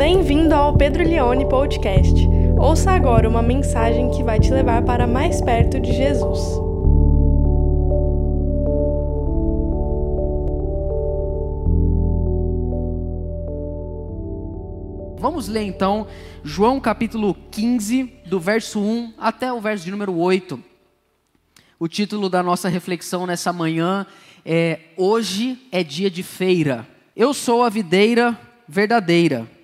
Bem-vindo ao Pedro Leone Podcast. Ouça agora uma mensagem que vai te levar para mais perto de Jesus. Vamos ler então João capítulo 15, do verso 1 até o verso de número 8. O título da nossa reflexão nessa manhã é Hoje é dia de feira. Eu sou a videira verdadeira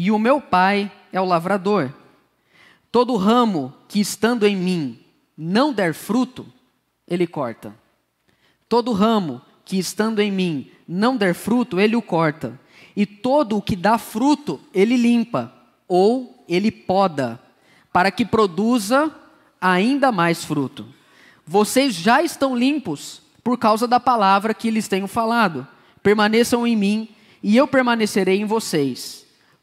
e o meu pai é o lavrador. Todo ramo que estando em mim não der fruto, ele corta. Todo ramo que estando em mim não der fruto, ele o corta. E todo o que dá fruto, ele limpa, ou ele poda, para que produza ainda mais fruto. Vocês já estão limpos por causa da palavra que lhes tenho falado. Permaneçam em mim e eu permanecerei em vocês.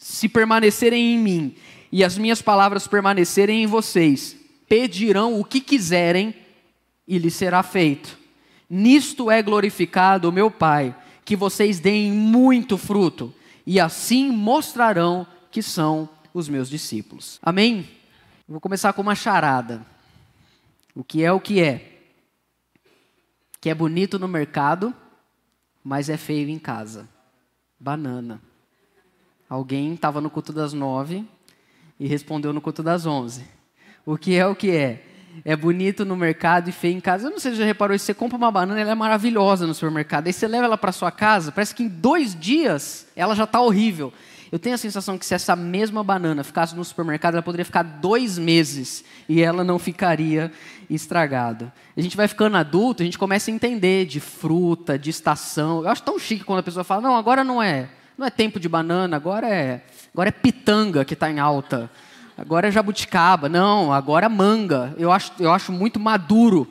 se permanecerem em mim e as minhas palavras permanecerem em vocês, pedirão o que quiserem e lhes será feito. Nisto é glorificado o meu Pai, que vocês deem muito fruto, e assim mostrarão que são os meus discípulos. Amém? Vou começar com uma charada. O que é o que é? Que é bonito no mercado, mas é feio em casa. Banana. Alguém estava no culto das nove e respondeu no culto das onze. O que é o que é? É bonito no mercado e feio em casa. Eu não sei se você já reparou, se você compra uma banana, ela é maravilhosa no supermercado. Aí você leva ela para sua casa, parece que em dois dias ela já está horrível. Eu tenho a sensação que se essa mesma banana ficasse no supermercado, ela poderia ficar dois meses e ela não ficaria estragada. A gente vai ficando adulto, a gente começa a entender de fruta, de estação. Eu acho tão chique quando a pessoa fala, não, agora não é não é tempo de banana, agora é, agora é pitanga que está em alta. Agora é jabuticaba. Não, agora é manga. Eu acho, eu acho muito maduro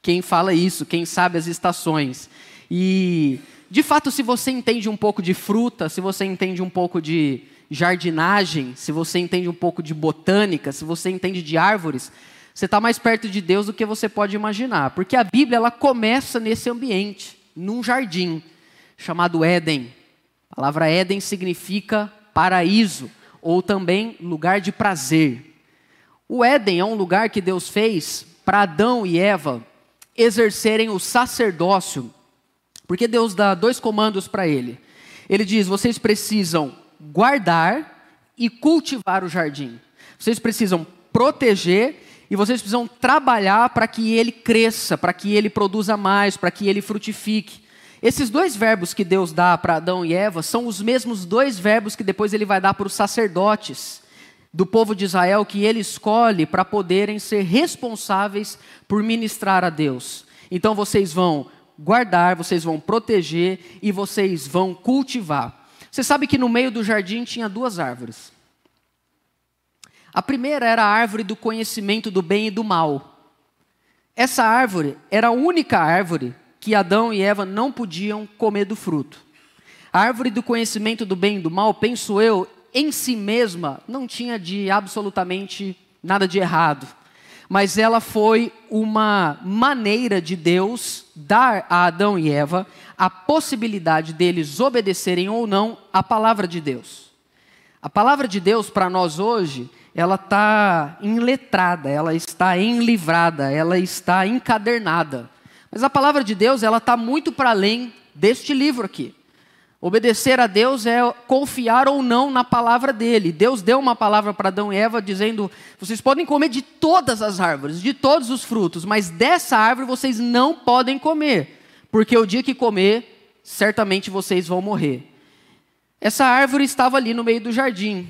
quem fala isso, quem sabe as estações. E, de fato, se você entende um pouco de fruta, se você entende um pouco de jardinagem, se você entende um pouco de botânica, se você entende de árvores, você está mais perto de Deus do que você pode imaginar. Porque a Bíblia ela começa nesse ambiente, num jardim chamado Éden. A palavra Éden significa paraíso ou também lugar de prazer. O Éden é um lugar que Deus fez para Adão e Eva exercerem o sacerdócio, porque Deus dá dois comandos para ele. Ele diz: vocês precisam guardar e cultivar o jardim. Vocês precisam proteger e vocês precisam trabalhar para que ele cresça, para que ele produza mais, para que ele frutifique. Esses dois verbos que Deus dá para Adão e Eva são os mesmos dois verbos que depois ele vai dar para os sacerdotes do povo de Israel que ele escolhe para poderem ser responsáveis por ministrar a Deus. Então vocês vão guardar, vocês vão proteger e vocês vão cultivar. Você sabe que no meio do jardim tinha duas árvores. A primeira era a árvore do conhecimento do bem e do mal. Essa árvore era a única árvore que Adão e Eva não podiam comer do fruto. A árvore do conhecimento do bem e do mal, penso eu, em si mesma não tinha de absolutamente nada de errado, mas ela foi uma maneira de Deus dar a Adão e Eva a possibilidade deles obedecerem ou não a palavra de Deus. A palavra de Deus para nós hoje, ela está enletrada, ela está enlivrada, ela está encadernada. Mas a palavra de Deus, ela está muito para além deste livro aqui. Obedecer a Deus é confiar ou não na palavra dele. Deus deu uma palavra para Adão e Eva dizendo: vocês podem comer de todas as árvores, de todos os frutos, mas dessa árvore vocês não podem comer, porque o dia que comer, certamente vocês vão morrer. Essa árvore estava ali no meio do jardim.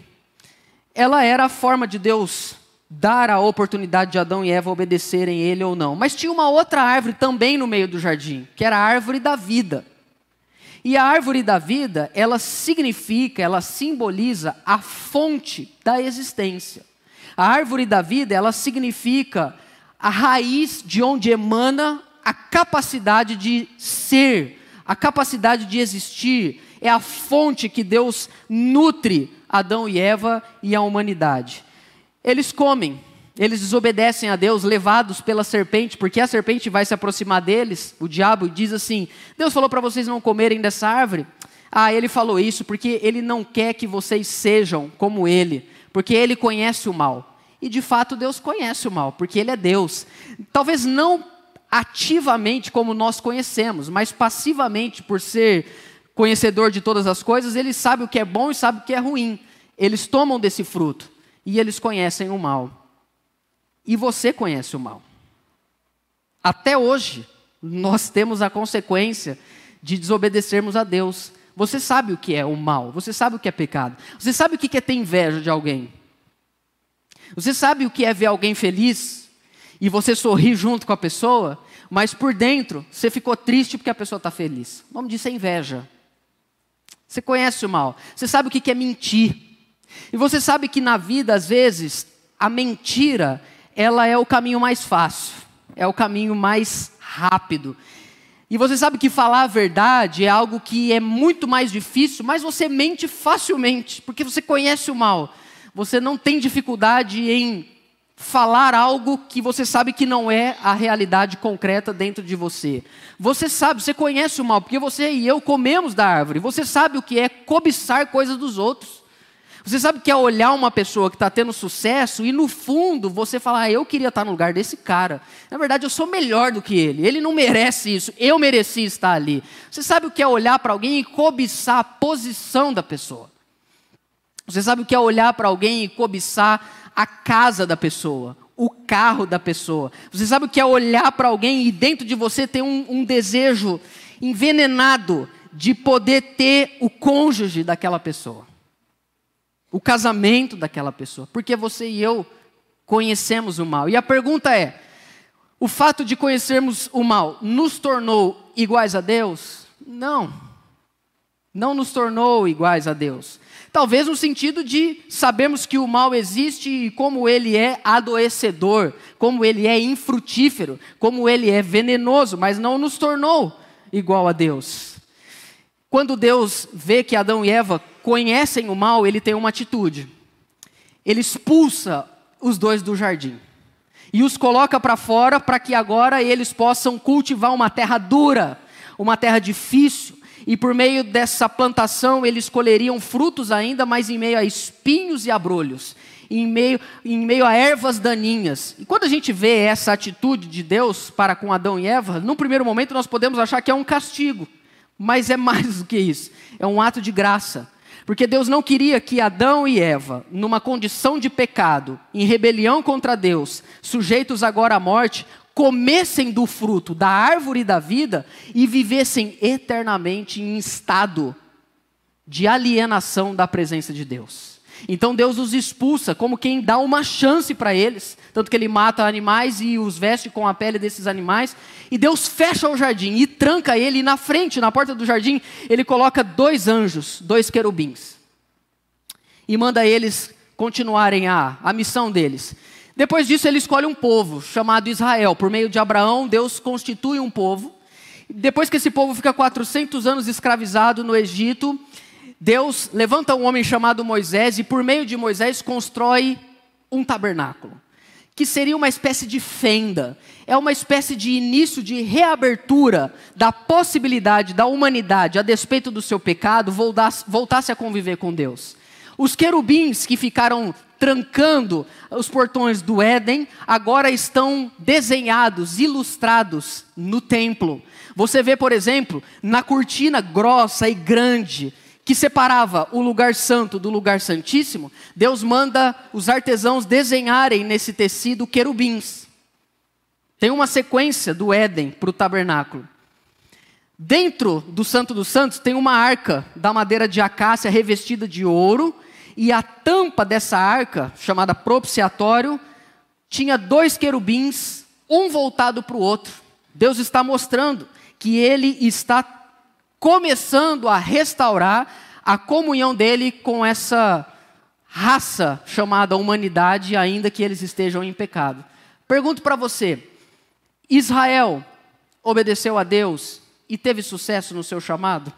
Ela era a forma de Deus dar a oportunidade de Adão e Eva obedecerem ele ou não. Mas tinha uma outra árvore também no meio do jardim, que era a árvore da vida. E a árvore da vida, ela significa, ela simboliza a fonte da existência. A árvore da vida, ela significa a raiz de onde emana a capacidade de ser, a capacidade de existir, é a fonte que Deus nutre Adão e Eva e a humanidade. Eles comem, eles desobedecem a Deus, levados pela serpente, porque a serpente vai se aproximar deles, o diabo, e diz assim: Deus falou para vocês não comerem dessa árvore. Ah, ele falou isso porque ele não quer que vocês sejam como ele, porque ele conhece o mal. E de fato Deus conhece o mal, porque ele é Deus. Talvez não ativamente como nós conhecemos, mas passivamente por ser conhecedor de todas as coisas, ele sabe o que é bom e sabe o que é ruim. Eles tomam desse fruto e eles conhecem o mal. E você conhece o mal. Até hoje, nós temos a consequência de desobedecermos a Deus. Você sabe o que é o mal, você sabe o que é pecado, você sabe o que é ter inveja de alguém. Você sabe o que é ver alguém feliz e você sorri junto com a pessoa, mas por dentro você ficou triste porque a pessoa está feliz. O nome disso é inveja. Você conhece o mal, você sabe o que é mentir. E você sabe que na vida, às vezes, a mentira, ela é o caminho mais fácil, é o caminho mais rápido. E você sabe que falar a verdade é algo que é muito mais difícil, mas você mente facilmente, porque você conhece o mal. Você não tem dificuldade em falar algo que você sabe que não é a realidade concreta dentro de você. Você sabe, você conhece o mal, porque você e eu comemos da árvore. Você sabe o que é cobiçar coisas dos outros. Você sabe que é olhar uma pessoa que está tendo sucesso e no fundo você falar, ah, eu queria estar no lugar desse cara. Na verdade, eu sou melhor do que ele. Ele não merece isso. Eu mereci estar ali. Você sabe o que é olhar para alguém e cobiçar a posição da pessoa. Você sabe o que é olhar para alguém e cobiçar a casa da pessoa, o carro da pessoa. Você sabe o que é olhar para alguém e dentro de você ter um, um desejo envenenado de poder ter o cônjuge daquela pessoa, o casamento daquela pessoa, porque você e eu conhecemos o mal. E a pergunta é: o fato de conhecermos o mal nos tornou iguais a Deus? Não. Não nos tornou iguais a Deus. Talvez no sentido de sabermos que o mal existe e como ele é adoecedor, como ele é infrutífero, como ele é venenoso, mas não nos tornou igual a Deus. Quando Deus vê que Adão e Eva conhecem o mal, ele tem uma atitude. Ele expulsa os dois do jardim e os coloca para fora para que agora eles possam cultivar uma terra dura, uma terra difícil, e por meio dessa plantação eles colheriam frutos ainda, mas em meio a espinhos e abrolhos, em meio, em meio a ervas daninhas. E quando a gente vê essa atitude de Deus para com Adão e Eva, num primeiro momento nós podemos achar que é um castigo, mas é mais do que isso, é um ato de graça. Porque Deus não queria que Adão e Eva, numa condição de pecado, em rebelião contra Deus, sujeitos agora à morte, comessem do fruto da árvore da vida e vivessem eternamente em estado de alienação da presença de Deus. Então Deus os expulsa como quem dá uma chance para eles, tanto que ele mata animais e os veste com a pele desses animais, e Deus fecha o jardim e tranca ele, e na frente, na porta do jardim, ele coloca dois anjos, dois querubins, e manda eles continuarem a, a missão deles. Depois disso, ele escolhe um povo chamado Israel. Por meio de Abraão, Deus constitui um povo. Depois que esse povo fica 400 anos escravizado no Egito, Deus levanta um homem chamado Moisés e, por meio de Moisés, constrói um tabernáculo, que seria uma espécie de fenda, é uma espécie de início de reabertura da possibilidade da humanidade, a despeito do seu pecado, voltasse a conviver com Deus. Os querubins que ficaram trancando os portões do Éden, agora estão desenhados, ilustrados no templo. Você vê, por exemplo, na cortina grossa e grande que separava o lugar santo do lugar santíssimo, Deus manda os artesãos desenharem nesse tecido querubins. Tem uma sequência do Éden para o tabernáculo. Dentro do Santo dos Santos tem uma arca da madeira de acácia revestida de ouro e a tampa dessa arca, chamada propiciatório, tinha dois querubins, um voltado para o outro. Deus está mostrando que ele está começando a restaurar a comunhão dele com essa raça chamada humanidade, ainda que eles estejam em pecado. Pergunto para você: Israel obedeceu a Deus e teve sucesso no seu chamado?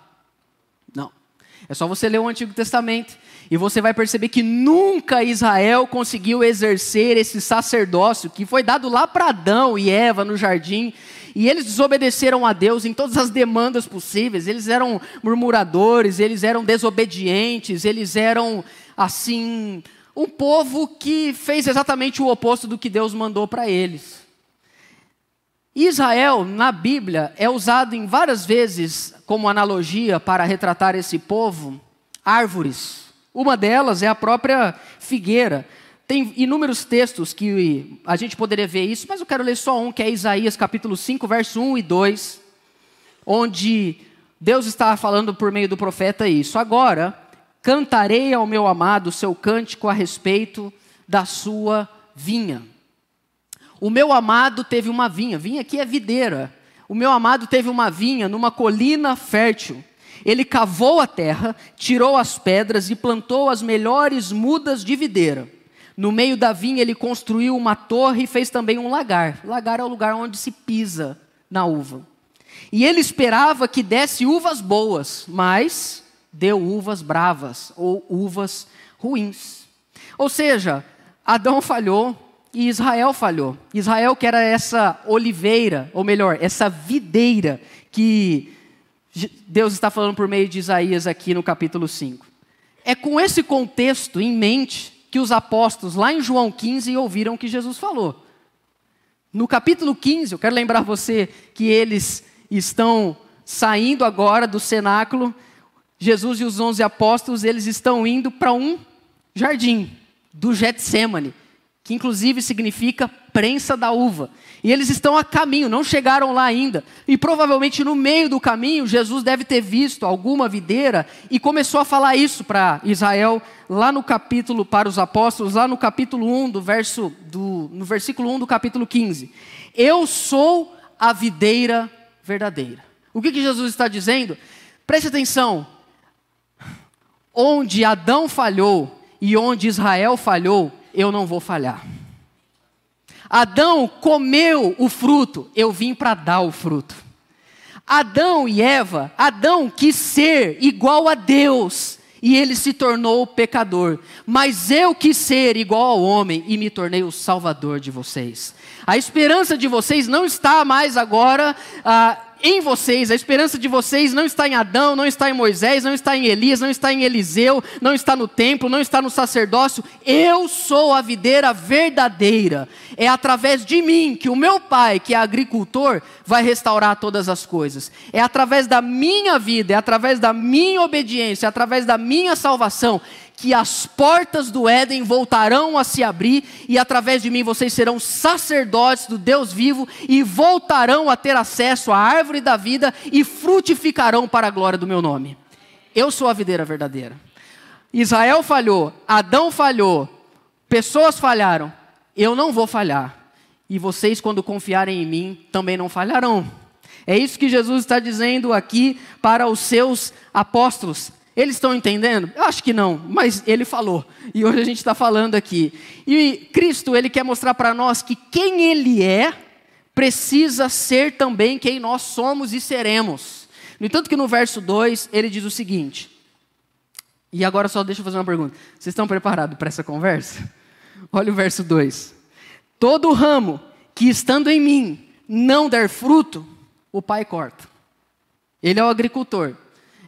É só você ler o Antigo Testamento e você vai perceber que nunca Israel conseguiu exercer esse sacerdócio que foi dado lá para Adão e Eva no jardim. E eles desobedeceram a Deus em todas as demandas possíveis. Eles eram murmuradores, eles eram desobedientes, eles eram, assim, um povo que fez exatamente o oposto do que Deus mandou para eles. Israel, na Bíblia, é usado em várias vezes como analogia para retratar esse povo, árvores. Uma delas é a própria figueira. Tem inúmeros textos que a gente poderia ver isso, mas eu quero ler só um, que é Isaías capítulo 5, verso 1 e 2, onde Deus está falando por meio do profeta isso. Agora, cantarei ao meu amado seu cântico a respeito da sua vinha. O meu amado teve uma vinha, vinha aqui é videira. O meu amado teve uma vinha numa colina fértil. Ele cavou a terra, tirou as pedras e plantou as melhores mudas de videira. No meio da vinha ele construiu uma torre e fez também um lagar. Lagar é o lugar onde se pisa na uva. E ele esperava que desse uvas boas, mas deu uvas bravas ou uvas ruins. Ou seja, Adão falhou, e Israel falhou. Israel, que era essa oliveira, ou melhor, essa videira que Deus está falando por meio de Isaías aqui no capítulo 5. É com esse contexto em mente que os apóstolos, lá em João 15, ouviram o que Jesus falou. No capítulo 15, eu quero lembrar você que eles estão saindo agora do cenáculo. Jesus e os onze apóstolos, eles estão indo para um jardim do Getsemane que inclusive significa prensa da uva. E eles estão a caminho, não chegaram lá ainda. E provavelmente no meio do caminho, Jesus deve ter visto alguma videira e começou a falar isso para Israel, lá no capítulo, para os apóstolos, lá no capítulo 1, do verso, do, no versículo 1 do capítulo 15. Eu sou a videira verdadeira. O que, que Jesus está dizendo? Preste atenção. Onde Adão falhou e onde Israel falhou, eu não vou falhar. Adão comeu o fruto, eu vim para dar o fruto. Adão e Eva, Adão quis ser igual a Deus e ele se tornou pecador. Mas eu quis ser igual ao homem e me tornei o salvador de vocês. A esperança de vocês não está mais agora. Ah, em vocês, a esperança de vocês não está em Adão, não está em Moisés, não está em Elias, não está em Eliseu, não está no templo, não está no sacerdócio. Eu sou a videira verdadeira. É através de mim que o meu pai, que é agricultor, vai restaurar todas as coisas. É através da minha vida, é através da minha obediência, é através da minha salvação que as portas do Éden voltarão a se abrir e através de mim vocês serão sacerdotes do Deus vivo e voltarão a ter acesso à árvore da vida e frutificarão para a glória do meu nome. Eu sou a videira verdadeira. Israel falhou, Adão falhou, pessoas falharam. Eu não vou falhar. E vocês, quando confiarem em mim, também não falharão. É isso que Jesus está dizendo aqui para os seus apóstolos. Eles estão entendendo? Eu acho que não, mas ele falou. E hoje a gente está falando aqui. E Cristo, ele quer mostrar para nós que quem ele é, precisa ser também quem nós somos e seremos. No entanto, que no verso 2 ele diz o seguinte. E agora só deixa eu fazer uma pergunta. Vocês estão preparados para essa conversa? Olha o verso 2. Todo ramo que estando em mim não der fruto, o Pai corta. Ele é o agricultor.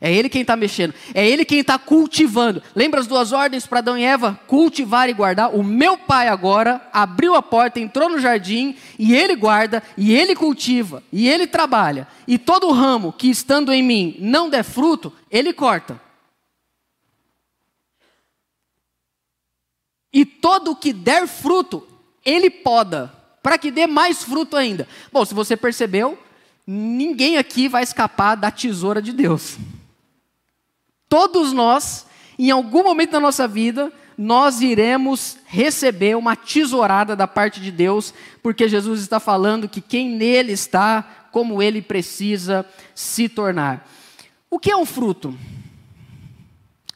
É Ele quem está mexendo. É Ele quem está cultivando. Lembra as duas ordens para Adão e Eva? Cultivar e guardar. O meu pai agora abriu a porta, entrou no jardim e Ele guarda, e Ele cultiva, e Ele trabalha. E todo ramo que estando em mim não der fruto, Ele corta. E todo o que der fruto, Ele poda, para que dê mais fruto ainda. Bom, se você percebeu, ninguém aqui vai escapar da tesoura de Deus. Todos nós, em algum momento da nossa vida, nós iremos receber uma tesourada da parte de Deus, porque Jesus está falando que quem nele está, como ele precisa se tornar. O que é um fruto?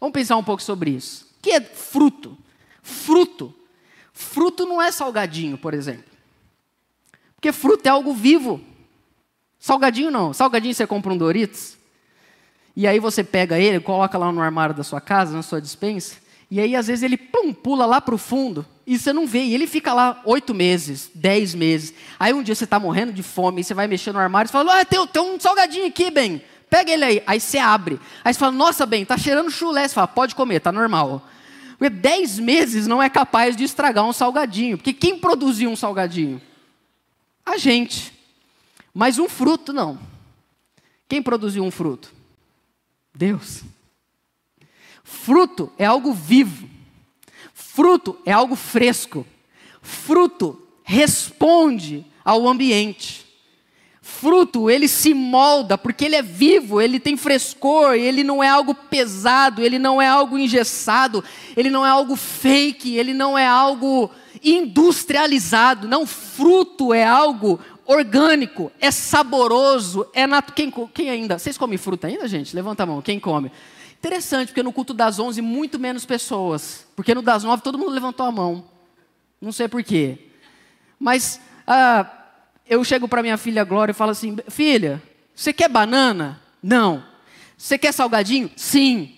Vamos pensar um pouco sobre isso. O que é fruto? Fruto. Fruto não é salgadinho, por exemplo. Porque fruto é algo vivo. Salgadinho não. Salgadinho você compra um Doritos. E aí você pega ele, coloca lá no armário da sua casa, na sua dispensa. E aí às vezes ele pum, pula lá para o fundo. E você não vê. E ele fica lá oito meses, dez meses. Aí um dia você está morrendo de fome. E você vai mexer no armário e fala: ah, tem, tem um salgadinho aqui, bem. Pega ele aí. Aí você abre. Aí você fala: nossa, bem, tá cheirando chulé. Você fala: pode comer, tá normal. Porque dez meses não é capaz de estragar um salgadinho. Porque quem produziu um salgadinho? A gente. Mas um fruto, não. Quem produziu um fruto? Deus. Fruto é algo vivo. Fruto é algo fresco. Fruto responde ao ambiente. Fruto, ele se molda porque ele é vivo, ele tem frescor, ele não é algo pesado, ele não é algo engessado, ele não é algo fake, ele não é algo industrializado. Não, fruto é algo orgânico, é saboroso, é natural. Quem, quem ainda? Vocês comem fruta ainda, gente? Levanta a mão, quem come? Interessante, porque no culto das 11, muito menos pessoas. Porque no das 9, todo mundo levantou a mão. Não sei porquê. Mas ah, eu chego para minha filha Glória e falo assim: Filha, você quer banana? Não. Você quer salgadinho? Sim.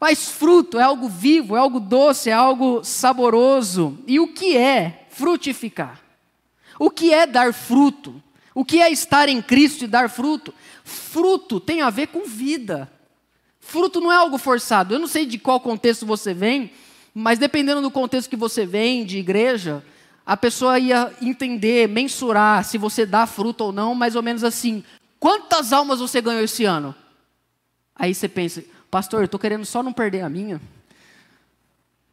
Mas fruto é algo vivo, é algo doce, é algo saboroso. E o que é frutificar? O que é dar fruto? O que é estar em Cristo e dar fruto? Fruto tem a ver com vida. Fruto não é algo forçado. Eu não sei de qual contexto você vem, mas dependendo do contexto que você vem, de igreja, a pessoa ia entender, mensurar se você dá fruto ou não, mais ou menos assim. Quantas almas você ganhou esse ano? Aí você pensa, pastor, eu estou querendo só não perder a minha.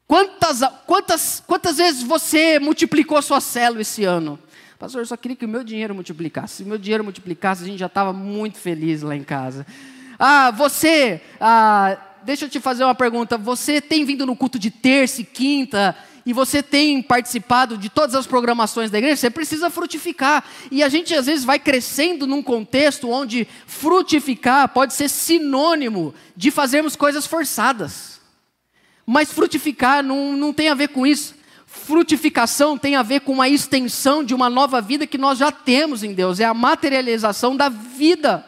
Quantas, quantas, quantas vezes você multiplicou sua célula esse ano? Pastor, eu só queria que o meu dinheiro multiplicasse. Se o meu dinheiro multiplicasse, a gente já estava muito feliz lá em casa. Ah, você, ah, deixa eu te fazer uma pergunta. Você tem vindo no culto de terça e quinta e você tem participado de todas as programações da igreja, você precisa frutificar. E a gente às vezes vai crescendo num contexto onde frutificar pode ser sinônimo de fazermos coisas forçadas. Mas frutificar não, não tem a ver com isso. Frutificação tem a ver com a extensão de uma nova vida que nós já temos em Deus, é a materialização da vida.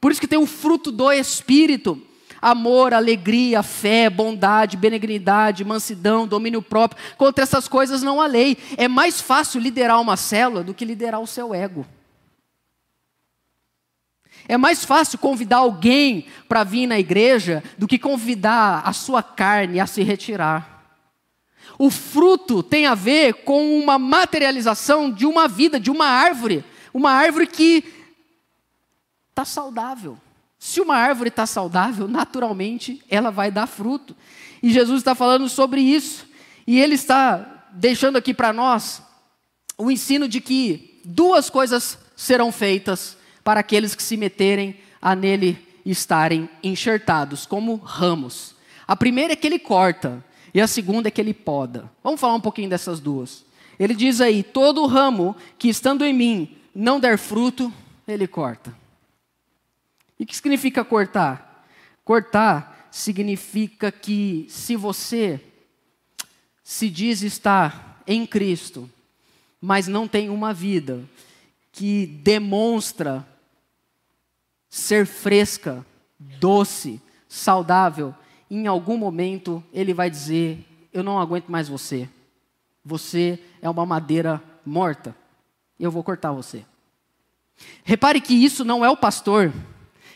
Por isso que tem o fruto do Espírito: amor, alegria, fé, bondade, benignidade, mansidão, domínio próprio. Contra essas coisas não há lei. É mais fácil liderar uma célula do que liderar o seu ego. É mais fácil convidar alguém para vir na igreja do que convidar a sua carne a se retirar. O fruto tem a ver com uma materialização de uma vida, de uma árvore. Uma árvore que está saudável. Se uma árvore está saudável, naturalmente ela vai dar fruto. E Jesus está falando sobre isso. E ele está deixando aqui para nós o ensino de que duas coisas serão feitas para aqueles que se meterem a nele estarem enxertados, como ramos. A primeira é que ele corta, e a segunda é que ele poda. Vamos falar um pouquinho dessas duas. Ele diz aí: todo ramo que estando em mim não der fruto, ele corta. E o que significa cortar? Cortar significa que se você se diz estar em Cristo, mas não tem uma vida que demonstra ser fresca, doce, saudável, em algum momento ele vai dizer: Eu não aguento mais você. Você é uma madeira morta. Eu vou cortar você. Repare que isso não é o pastor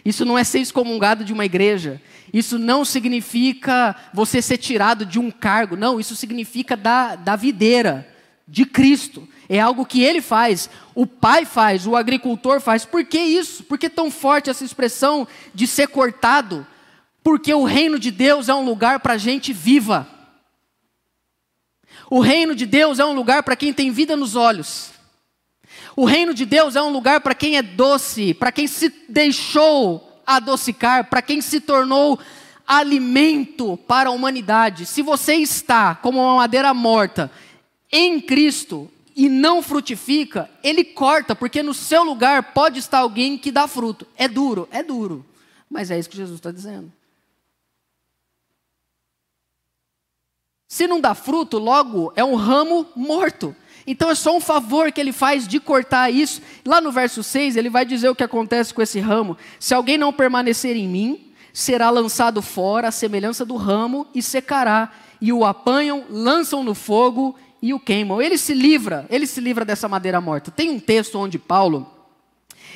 isso não é ser excomungado de uma igreja. Isso não significa você ser tirado de um cargo. Não, isso significa da, da videira, de Cristo. É algo que ele faz, o pai faz, o agricultor faz. Por que isso? Por que tão forte essa expressão de ser cortado? Porque o reino de Deus é um lugar para gente viva. O reino de Deus é um lugar para quem tem vida nos olhos. O reino de Deus é um lugar para quem é doce, para quem se deixou adocicar, para quem se tornou alimento para a humanidade. Se você está como uma madeira morta em Cristo, e não frutifica, ele corta, porque no seu lugar pode estar alguém que dá fruto. É duro, é duro. Mas é isso que Jesus está dizendo. Se não dá fruto, logo é um ramo morto. Então é só um favor que ele faz de cortar isso. Lá no verso 6, ele vai dizer o que acontece com esse ramo. Se alguém não permanecer em mim, será lançado fora, à semelhança do ramo, e secará. E o apanham, lançam no fogo e o queimam. Ele se livra, ele se livra dessa madeira morta. Tem um texto onde Paulo,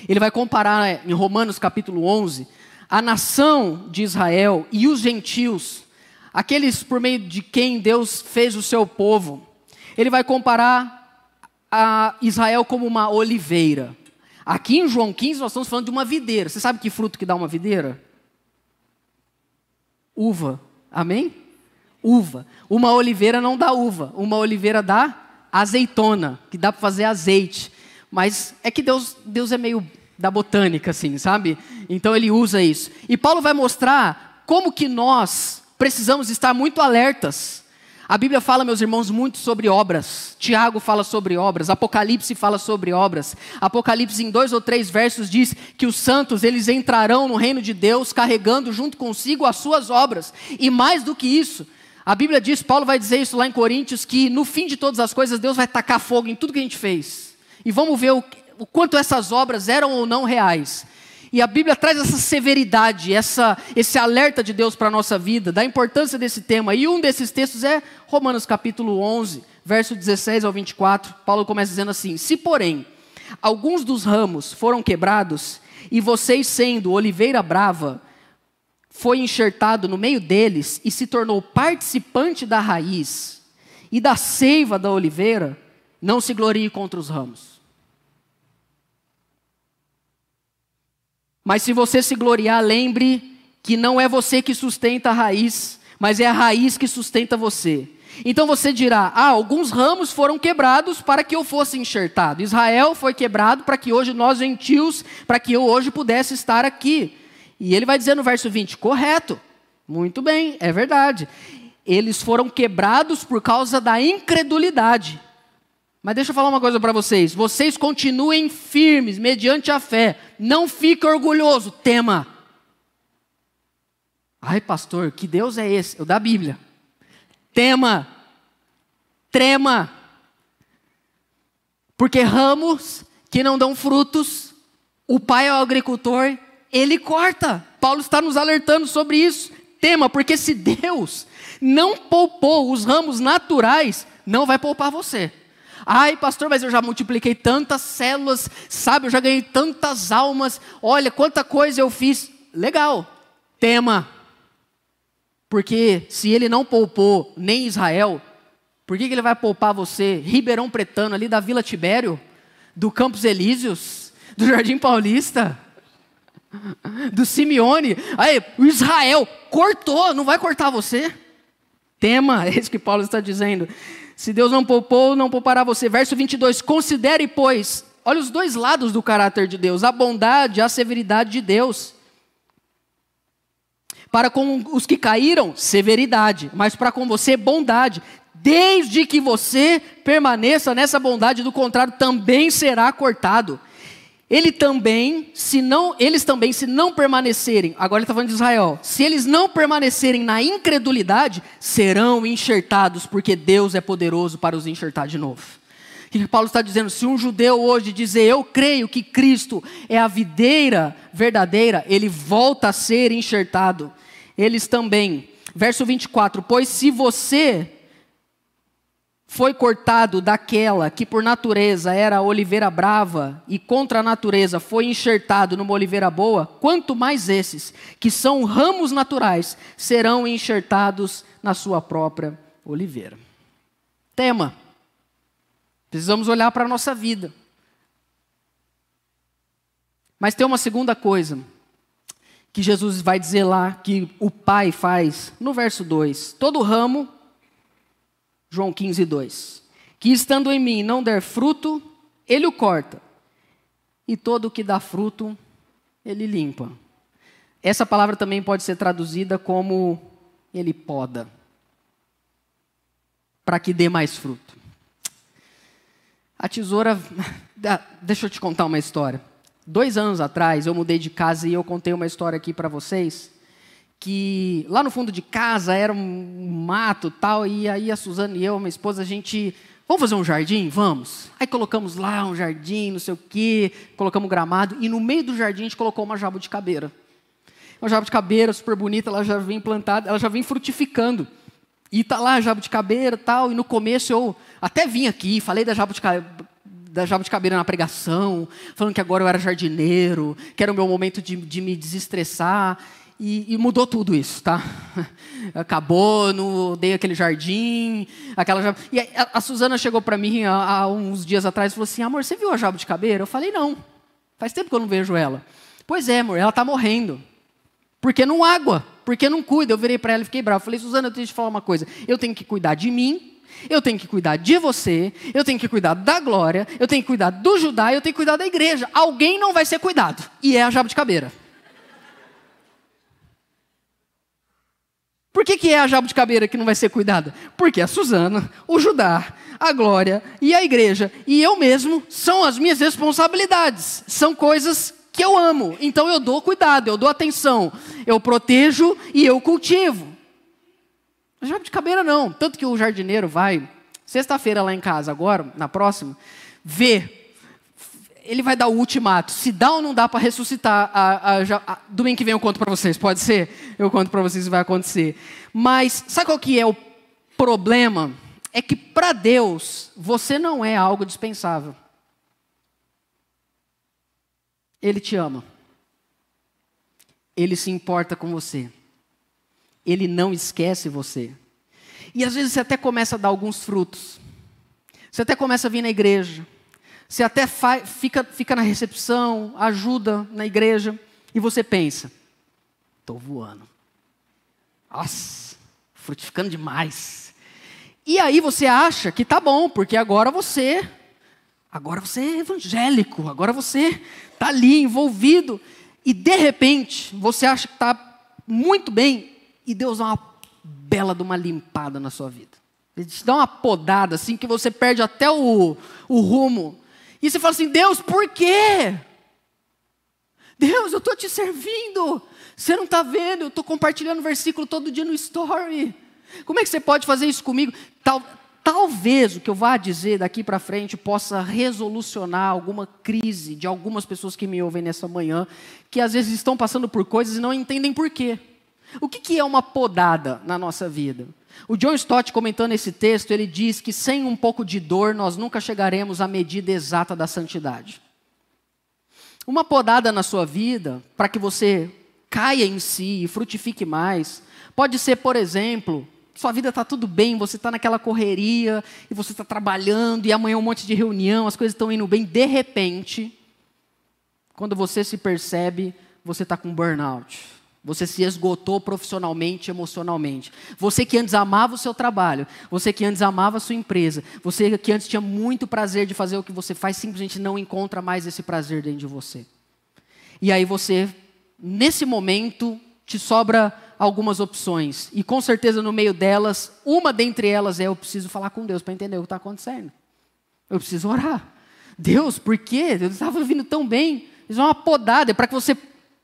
ele vai comparar né, em Romanos capítulo 11, a nação de Israel e os gentios, aqueles por meio de quem Deus fez o seu povo. Ele vai comparar a Israel como uma oliveira. Aqui em João 15 nós estamos falando de uma videira. Você sabe que fruto que dá uma videira? Uva. Amém? uva. Uma oliveira não dá uva, uma oliveira dá azeitona, que dá para fazer azeite. Mas é que Deus, Deus é meio da botânica, assim, sabe? Então ele usa isso. E Paulo vai mostrar como que nós precisamos estar muito alertas. A Bíblia fala, meus irmãos, muito sobre obras. Tiago fala sobre obras. Apocalipse fala sobre obras. Apocalipse, em dois ou três versos, diz que os santos eles entrarão no reino de Deus carregando junto consigo as suas obras. E mais do que isso, a Bíblia diz, Paulo vai dizer isso lá em Coríntios, que no fim de todas as coisas Deus vai tacar fogo em tudo que a gente fez. E vamos ver o, o quanto essas obras eram ou não reais. E a Bíblia traz essa severidade, essa, esse alerta de Deus para a nossa vida, da importância desse tema. E um desses textos é Romanos capítulo 11, verso 16 ao 24. Paulo começa dizendo assim: Se, porém, alguns dos ramos foram quebrados, e vocês, sendo oliveira brava, foi enxertado no meio deles e se tornou participante da raiz e da seiva da oliveira, não se glorie contra os ramos. Mas se você se gloriar, lembre que não é você que sustenta a raiz, mas é a raiz que sustenta você. Então você dirá: ah, alguns ramos foram quebrados para que eu fosse enxertado. Israel foi quebrado para que hoje nós gentios, para que eu hoje pudesse estar aqui. E ele vai dizer no verso 20: correto, muito bem, é verdade. Eles foram quebrados por causa da incredulidade. Mas deixa eu falar uma coisa para vocês: vocês continuem firmes mediante a fé, não fique orgulhoso, tema. Ai, pastor, que Deus é esse? O da Bíblia. Tema, trema, porque ramos que não dão frutos, o pai é o agricultor ele corta. Paulo está nos alertando sobre isso. Tema, porque se Deus não poupou os ramos naturais, não vai poupar você. Ai, pastor, mas eu já multipliquei tantas células, sabe? Eu já ganhei tantas almas. Olha quanta coisa eu fiz. Legal. Tema. Porque se ele não poupou nem Israel, por que, que ele vai poupar você? Ribeirão Pretano, ali da Vila Tibério, do Campos Elíseos, do Jardim Paulista do Simeone. Aí, o Israel cortou, não vai cortar você. Tema, é isso que Paulo está dizendo. Se Deus não poupou, não poupará você. Verso 22, considere, pois, olha os dois lados do caráter de Deus, a bondade, a severidade de Deus. Para com os que caíram, severidade, mas para com você, bondade. Desde que você permaneça nessa bondade, do contrário, também será cortado. Ele também, se não, eles também, se não permanecerem, agora ele está falando de Israel, se eles não permanecerem na incredulidade, serão enxertados, porque Deus é poderoso para os enxertar de novo. O que Paulo está dizendo? Se um judeu hoje dizer, eu creio que Cristo é a videira verdadeira, ele volta a ser enxertado. Eles também. Verso 24: Pois se você foi cortado daquela que por natureza era oliveira brava e contra a natureza foi enxertado numa oliveira boa, quanto mais esses, que são ramos naturais, serão enxertados na sua própria oliveira. Tema. Precisamos olhar para a nossa vida. Mas tem uma segunda coisa que Jesus vai dizer lá que o Pai faz no verso 2: todo ramo João 15, 2. Que estando em mim não der fruto, ele o corta. E todo o que dá fruto, ele limpa. Essa palavra também pode ser traduzida como ele poda. Para que dê mais fruto. A tesoura. Deixa eu te contar uma história. Dois anos atrás eu mudei de casa e eu contei uma história aqui para vocês que lá no fundo de casa era um mato tal e aí a Suzana e eu, minha esposa, a gente vamos fazer um jardim, vamos. Aí colocamos lá um jardim, não sei o quê, colocamos um gramado e no meio do jardim a gente colocou uma jabuticabeira. Uma jabuticabeira super bonita, ela já vem plantada, ela já vem frutificando. E tá lá a jabuticabeira tal, e no começo eu até vim aqui, falei da jabuticabeira, da jabuticabeira na pregação, falando que agora eu era jardineiro, que era o meu momento de, de me desestressar. E, e, mudou tudo isso, tá? Acabou, não dei aquele jardim, aquela E a, a Suzana chegou para mim há, há, uns dias atrás e falou assim: "Amor, você viu a jabuticabeira?" Eu falei: "Não. Faz tempo que eu não vejo ela." "Pois é, amor, ela está morrendo. Porque não água, porque não cuida." Eu virei para ela e fiquei bravo. Eu falei: "Suzana, eu tenho que te falar uma coisa. Eu tenho que cuidar de mim eu tenho que cuidar de você, eu tenho que cuidar da glória, eu tenho que cuidar do Judá, eu tenho que cuidar da igreja. Alguém não vai ser cuidado, e é a jabuticabeira. Por que, que é a jabuticabeira que não vai ser cuidada? Porque a Suzana, o Judá, a Glória e a igreja e eu mesmo são as minhas responsabilidades. São coisas que eu amo. Então eu dou cuidado, eu dou atenção, eu protejo e eu cultivo. A jabuticabeira não. Tanto que o jardineiro vai, sexta-feira lá em casa, agora, na próxima, ver ele vai dar o ultimato. Se dá ou não dá para ressuscitar, a, a, a, domingo que vem eu conto para vocês, pode ser? Eu conto para vocês que vai acontecer. Mas sabe qual que é o problema? É que para Deus, você não é algo dispensável. Ele te ama. Ele se importa com você. Ele não esquece você. E às vezes você até começa a dar alguns frutos. Você até começa a vir na igreja. Você até fica, fica na recepção, ajuda na igreja, e você pensa: estou voando. Nossa, frutificando demais. E aí você acha que tá bom, porque agora você, agora você é evangélico, agora você está ali envolvido, e de repente você acha que está muito bem, e Deus dá uma bela de uma limpada na sua vida. Ele te dá uma podada assim que você perde até o, o rumo. E você fala assim: Deus, por quê? Deus, eu estou te servindo. Você não está vendo? Eu estou compartilhando o versículo todo dia no story. Como é que você pode fazer isso comigo? Tal, talvez o que eu vá dizer daqui para frente possa resolucionar alguma crise de algumas pessoas que me ouvem nessa manhã, que às vezes estão passando por coisas e não entendem por quê. O que, que é uma podada na nossa vida? O John Stott, comentando esse texto, ele diz que sem um pouco de dor nós nunca chegaremos à medida exata da santidade. Uma podada na sua vida, para que você caia em si e frutifique mais, pode ser, por exemplo, sua vida está tudo bem, você está naquela correria, e você está trabalhando, e amanhã um monte de reunião, as coisas estão indo bem, de repente, quando você se percebe, você está com burnout você se esgotou profissionalmente, emocionalmente. Você que antes amava o seu trabalho, você que antes amava a sua empresa, você que antes tinha muito prazer de fazer o que você faz, simplesmente não encontra mais esse prazer dentro de você. E aí você, nesse momento, te sobra algumas opções. E com certeza no meio delas, uma dentre elas é eu preciso falar com Deus para entender o que está acontecendo. Eu preciso orar. Deus, por quê? Eu estava vindo tão bem. Isso é uma podada, é para que você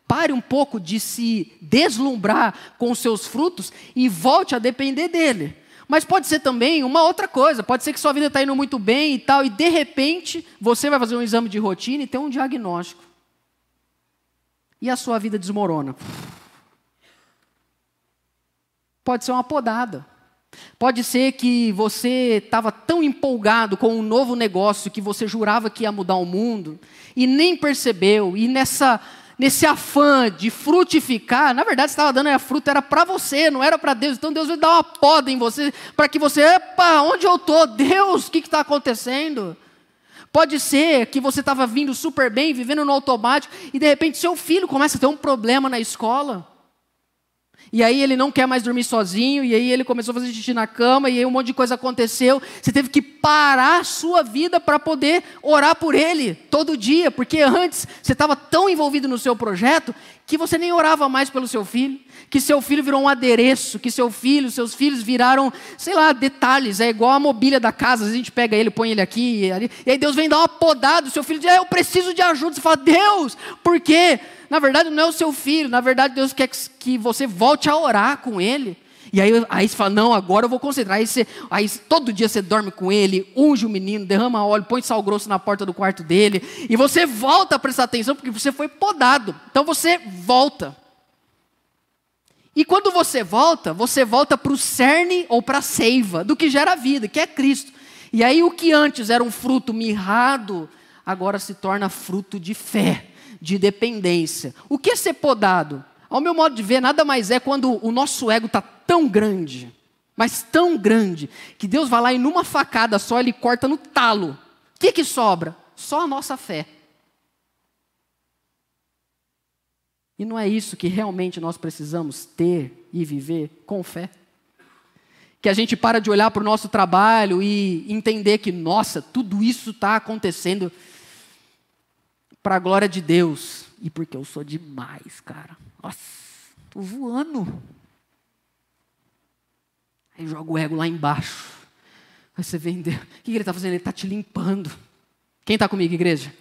Pare um pouco de se deslumbrar com os seus frutos e volte a depender dele. Mas pode ser também uma outra coisa. Pode ser que sua vida está indo muito bem e tal, e de repente você vai fazer um exame de rotina e tem um diagnóstico. E a sua vida desmorona. Pode ser uma podada. Pode ser que você estava tão empolgado com um novo negócio que você jurava que ia mudar o mundo e nem percebeu, e nessa nesse afã de frutificar, na verdade, estava dando a fruta, era para você, não era para Deus. Então Deus vai dar uma poda em você, para que você, epa, onde eu estou? Deus, o que está acontecendo? Pode ser que você estava vindo super bem, vivendo no automático, e de repente seu filho começa a ter um problema na escola. E aí ele não quer mais dormir sozinho, e aí ele começou a fazer xixi na cama, e aí um monte de coisa aconteceu. Você teve que parar a sua vida para poder orar por ele todo dia, porque antes você estava tão envolvido no seu projeto que você nem orava mais pelo seu filho, que seu filho virou um adereço, que seu filho, seus filhos viraram, sei lá, detalhes, é igual a mobília da casa, a gente pega ele, põe ele aqui e ali, e aí Deus vem dar uma podada, o seu filho diz, é, eu preciso de ajuda, você fala, Deus, por quê? Na verdade não é o seu filho, na verdade Deus quer que você volte a orar com ele, e aí, aí você fala, não, agora eu vou concentrar. Aí, você, aí todo dia você dorme com ele, unge o menino, derrama óleo, põe sal grosso na porta do quarto dele. E você volta a prestar atenção porque você foi podado. Então você volta. E quando você volta, você volta para o cerne ou para a seiva do que gera vida, que é Cristo. E aí o que antes era um fruto mirrado, agora se torna fruto de fé, de dependência. O que é ser podado? Ao meu modo de ver, nada mais é quando o nosso ego está tão grande, mas tão grande, que Deus vai lá e numa facada só ele corta no talo. O que, que sobra? Só a nossa fé. E não é isso que realmente nós precisamos ter e viver com fé? Que a gente para de olhar para o nosso trabalho e entender que, nossa, tudo isso está acontecendo para a glória de Deus e porque eu sou demais, cara. Nossa, estou voando. Aí joga o ego lá embaixo. Aí você vê, o que ele está fazendo? Ele está te limpando. Quem está comigo, igreja?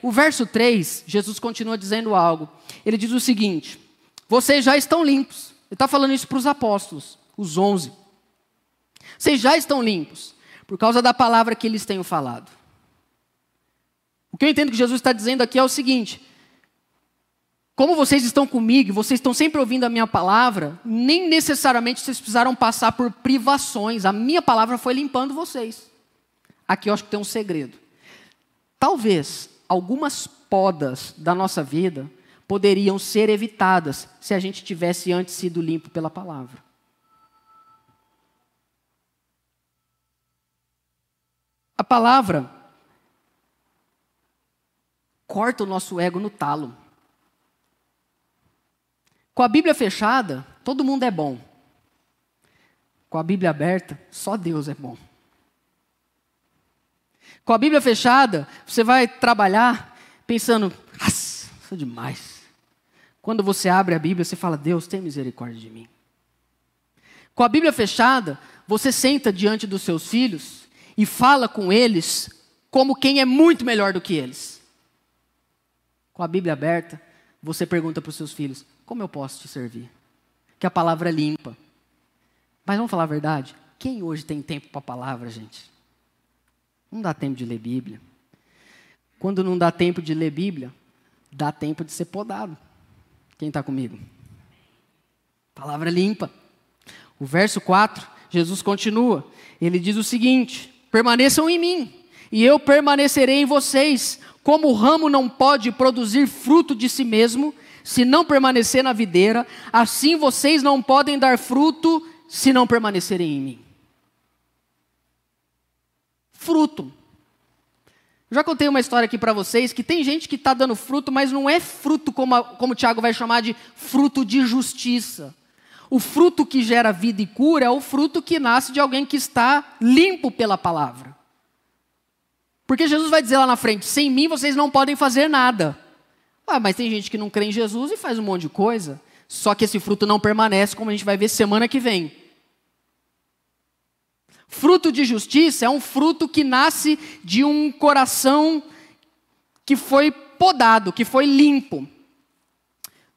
O verso 3, Jesus continua dizendo algo. Ele diz o seguinte: Vocês já estão limpos. Ele está falando isso para os apóstolos, os onze. Vocês já estão limpos, por causa da palavra que eles têm falado. O que eu entendo que Jesus está dizendo aqui é o seguinte: como vocês estão comigo, vocês estão sempre ouvindo a minha palavra, nem necessariamente vocês precisaram passar por privações. A minha palavra foi limpando vocês. Aqui eu acho que tem um segredo. Talvez algumas podas da nossa vida poderiam ser evitadas se a gente tivesse antes sido limpo pela palavra. A palavra corta o nosso ego no talo. Com a Bíblia fechada, todo mundo é bom. Com a Bíblia aberta, só Deus é bom. Com a Bíblia fechada, você vai trabalhar pensando, nossa, sou demais. Quando você abre a Bíblia, você fala, Deus, tem misericórdia de mim. Com a Bíblia fechada, você senta diante dos seus filhos e fala com eles como quem é muito melhor do que eles. Com a Bíblia aberta, você pergunta para os seus filhos: como eu posso te servir? Que a palavra é limpa. Mas vamos falar a verdade? Quem hoje tem tempo para a palavra, gente? Não dá tempo de ler Bíblia. Quando não dá tempo de ler Bíblia, dá tempo de ser podado. Quem está comigo? Palavra limpa. O verso 4, Jesus continua. Ele diz o seguinte: permaneçam em mim, e eu permanecerei em vocês. Como o ramo não pode produzir fruto de si mesmo, se não permanecer na videira, assim vocês não podem dar fruto se não permanecerem em mim. Fruto. Já contei uma história aqui para vocês que tem gente que está dando fruto, mas não é fruto como, a, como o Tiago vai chamar de fruto de justiça. O fruto que gera vida e cura é o fruto que nasce de alguém que está limpo pela palavra. Porque Jesus vai dizer lá na frente: sem mim vocês não podem fazer nada. Ah, mas tem gente que não crê em Jesus e faz um monte de coisa. Só que esse fruto não permanece, como a gente vai ver semana que vem. Fruto de justiça é um fruto que nasce de um coração que foi podado, que foi limpo.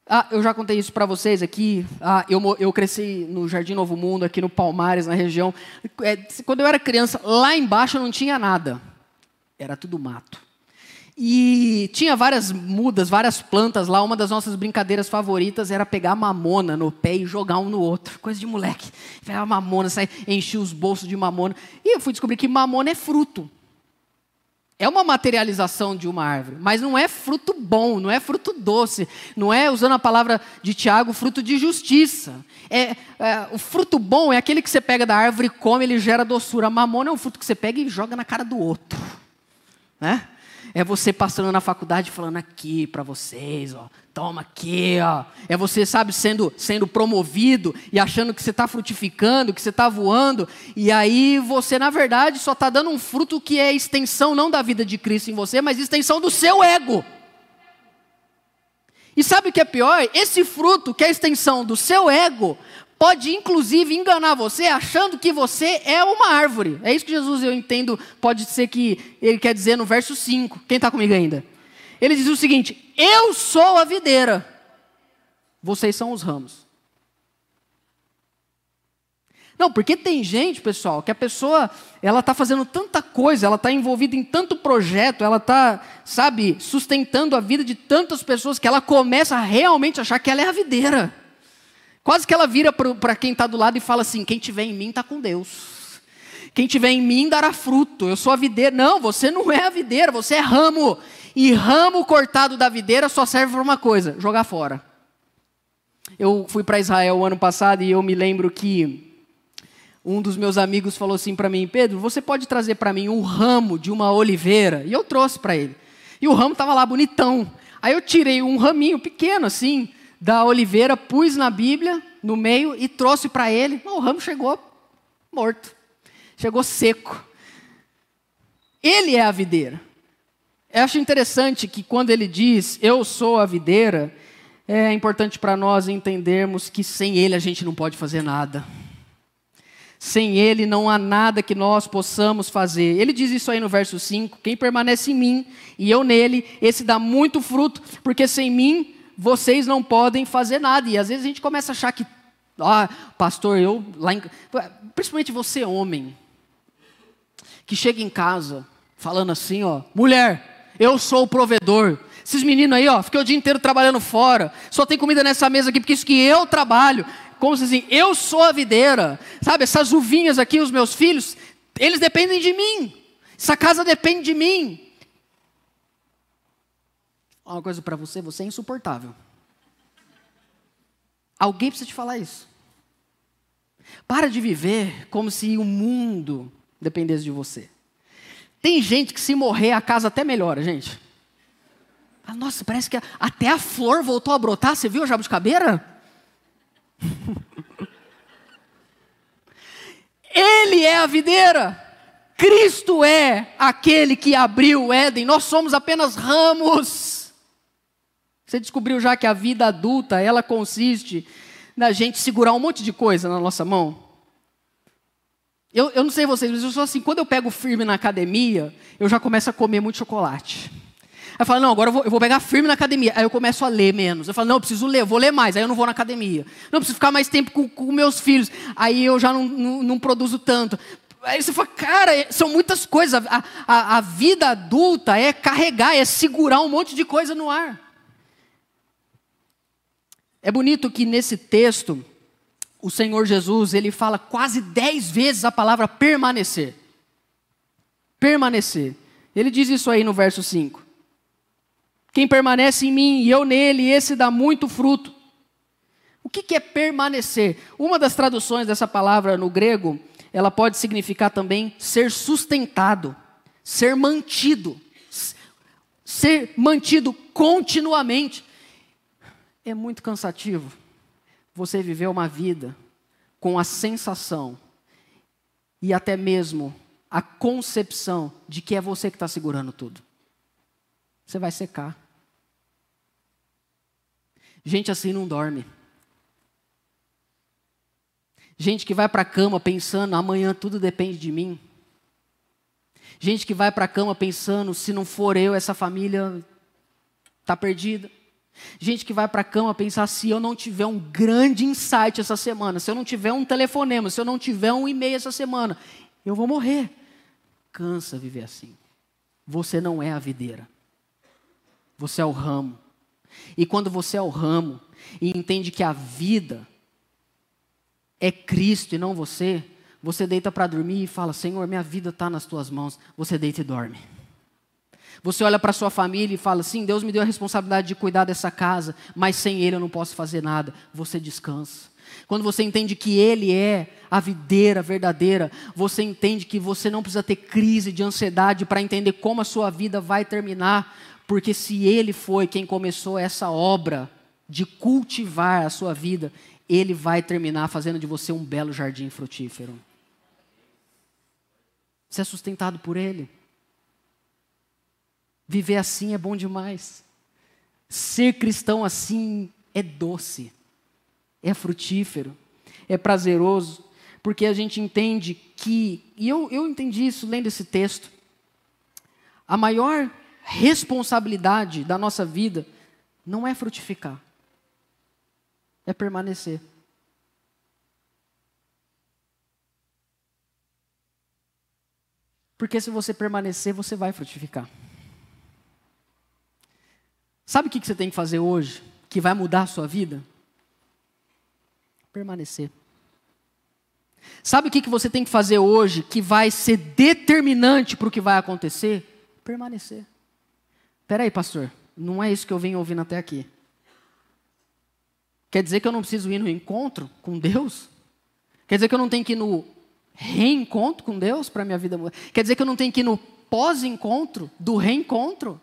Ah, eu já contei isso para vocês aqui. Ah, eu, eu cresci no Jardim Novo Mundo, aqui no Palmares, na região. É, quando eu era criança, lá embaixo não tinha nada. Era tudo mato. E tinha várias mudas, várias plantas lá. Uma das nossas brincadeiras favoritas era pegar mamona no pé e jogar um no outro. Coisa de moleque. Pegar mamona, sair, encher os bolsos de mamona. E eu fui descobrir que mamona é fruto. É uma materialização de uma árvore, mas não é fruto bom, não é fruto doce, não é, usando a palavra de Tiago, fruto de justiça. É, é, o fruto bom é aquele que você pega da árvore e come, ele gera doçura. A mamona é um fruto que você pega e joga na cara do outro. Né? É você passando na faculdade falando aqui para vocês, ó, toma aqui, ó. É você, sabe, sendo, sendo promovido e achando que você está frutificando, que você está voando, e aí você, na verdade, só está dando um fruto que é extensão não da vida de Cristo em você, mas extensão do seu ego. E sabe o que é pior? Esse fruto, que é a extensão do seu ego, pode inclusive enganar você achando que você é uma árvore. É isso que Jesus, eu entendo, pode ser que ele quer dizer no verso 5. Quem está comigo ainda? Ele diz o seguinte: Eu sou a videira, vocês são os ramos. Não, porque tem gente, pessoal, que a pessoa, ela está fazendo tanta coisa, ela está envolvida em tanto projeto, ela está, sabe, sustentando a vida de tantas pessoas que ela começa a realmente achar que ela é a videira. Quase que ela vira para quem está do lado e fala assim: quem tiver em mim está com Deus. Quem tiver em mim dará fruto. Eu sou a videira. Não, você não é a videira, você é ramo. E ramo cortado da videira só serve para uma coisa: jogar fora. Eu fui para Israel o ano passado e eu me lembro que um dos meus amigos falou assim para mim: Pedro, você pode trazer para mim um ramo de uma oliveira? E eu trouxe para ele. E o ramo estava lá bonitão. Aí eu tirei um raminho pequeno assim da oliveira, pus na Bíblia, no meio, e trouxe para ele. o ramo chegou morto, chegou seco. Ele é a videira. Eu acho interessante que quando ele diz, eu sou a videira, é importante para nós entendermos que sem ele a gente não pode fazer nada. Sem Ele não há nada que nós possamos fazer. Ele diz isso aí no verso 5: Quem permanece em mim e eu nele, esse dá muito fruto, porque sem mim vocês não podem fazer nada. E às vezes a gente começa a achar que, ah, pastor, eu lá em... principalmente você homem, que chega em casa falando assim, ó, mulher, eu sou o provedor. Esses meninos aí, ó, ficam o dia inteiro trabalhando fora. Só tem comida nessa mesa aqui porque isso que eu trabalho como se assim, eu sou a videira, sabe? Essas uvinhas aqui, os meus filhos, eles dependem de mim. Essa casa depende de mim. Uma coisa para você, você é insuportável. Alguém precisa te falar isso. Para de viver como se o mundo dependesse de você. Tem gente que se morrer a casa até melhora, gente. Nossa, parece que até a flor voltou a brotar. Você viu a jabuticabeira? Ele é a videira. Cristo é aquele que abriu o Éden. Nós somos apenas ramos. Você descobriu já que a vida adulta, ela consiste na gente segurar um monte de coisa na nossa mão? Eu, eu não sei vocês, mas eu sou assim, quando eu pego firme na academia, eu já começo a comer muito chocolate. Aí eu falo, não, agora eu vou, eu vou, pegar firme na academia. Aí eu começo a ler menos. Eu falo, não, eu preciso ler, eu vou ler mais. Aí eu não vou na academia. Não, eu preciso ficar mais tempo com, com meus filhos. Aí eu já não, não, não, produzo tanto. Aí você fala, cara, é, são muitas coisas. A, a, a vida adulta é carregar, é segurar um monte de coisa no ar. É bonito que nesse texto, o Senhor Jesus, ele fala quase dez vezes a palavra permanecer. Permanecer. Ele diz isso aí no verso 5. Quem permanece em mim e eu nele, esse dá muito fruto. O que é permanecer? Uma das traduções dessa palavra no grego, ela pode significar também ser sustentado, ser mantido, ser mantido continuamente. É muito cansativo você viver uma vida com a sensação e até mesmo a concepção de que é você que está segurando tudo. Você vai secar. Gente assim não dorme. Gente que vai para a cama pensando, amanhã tudo depende de mim. Gente que vai para a cama pensando, se não for eu, essa família está perdida. Gente que vai para a cama pensar, se eu não tiver um grande insight essa semana, se eu não tiver um telefonema, se eu não tiver um e-mail essa semana, eu vou morrer. Cansa viver assim. Você não é a videira. Você é o ramo. E quando você é o ramo e entende que a vida é Cristo e não você, você deita para dormir e fala: Senhor, minha vida está nas tuas mãos. Você deita e dorme. Você olha para sua família e fala: Sim, Deus me deu a responsabilidade de cuidar dessa casa, mas sem Ele eu não posso fazer nada. Você descansa. Quando você entende que Ele é a videira verdadeira, você entende que você não precisa ter crise de ansiedade para entender como a sua vida vai terminar, porque se Ele foi quem começou essa obra de cultivar a sua vida, Ele vai terminar fazendo de você um belo jardim frutífero. Você é sustentado por Ele. Viver assim é bom demais. Ser cristão assim é doce, é frutífero, é prazeroso, porque a gente entende que, e eu, eu entendi isso lendo esse texto, a maior responsabilidade da nossa vida não é frutificar, é permanecer. Porque se você permanecer, você vai frutificar. Sabe o que você tem que fazer hoje, que vai mudar a sua vida? Permanecer. Sabe o que você tem que fazer hoje, que vai ser determinante para o que vai acontecer? Permanecer. Espera aí, pastor, não é isso que eu venho ouvindo até aqui. Quer dizer que eu não preciso ir no encontro com Deus? Quer dizer que eu não tenho que ir no reencontro com Deus para minha vida mudar? Quer dizer que eu não tenho que ir no pós-encontro do reencontro?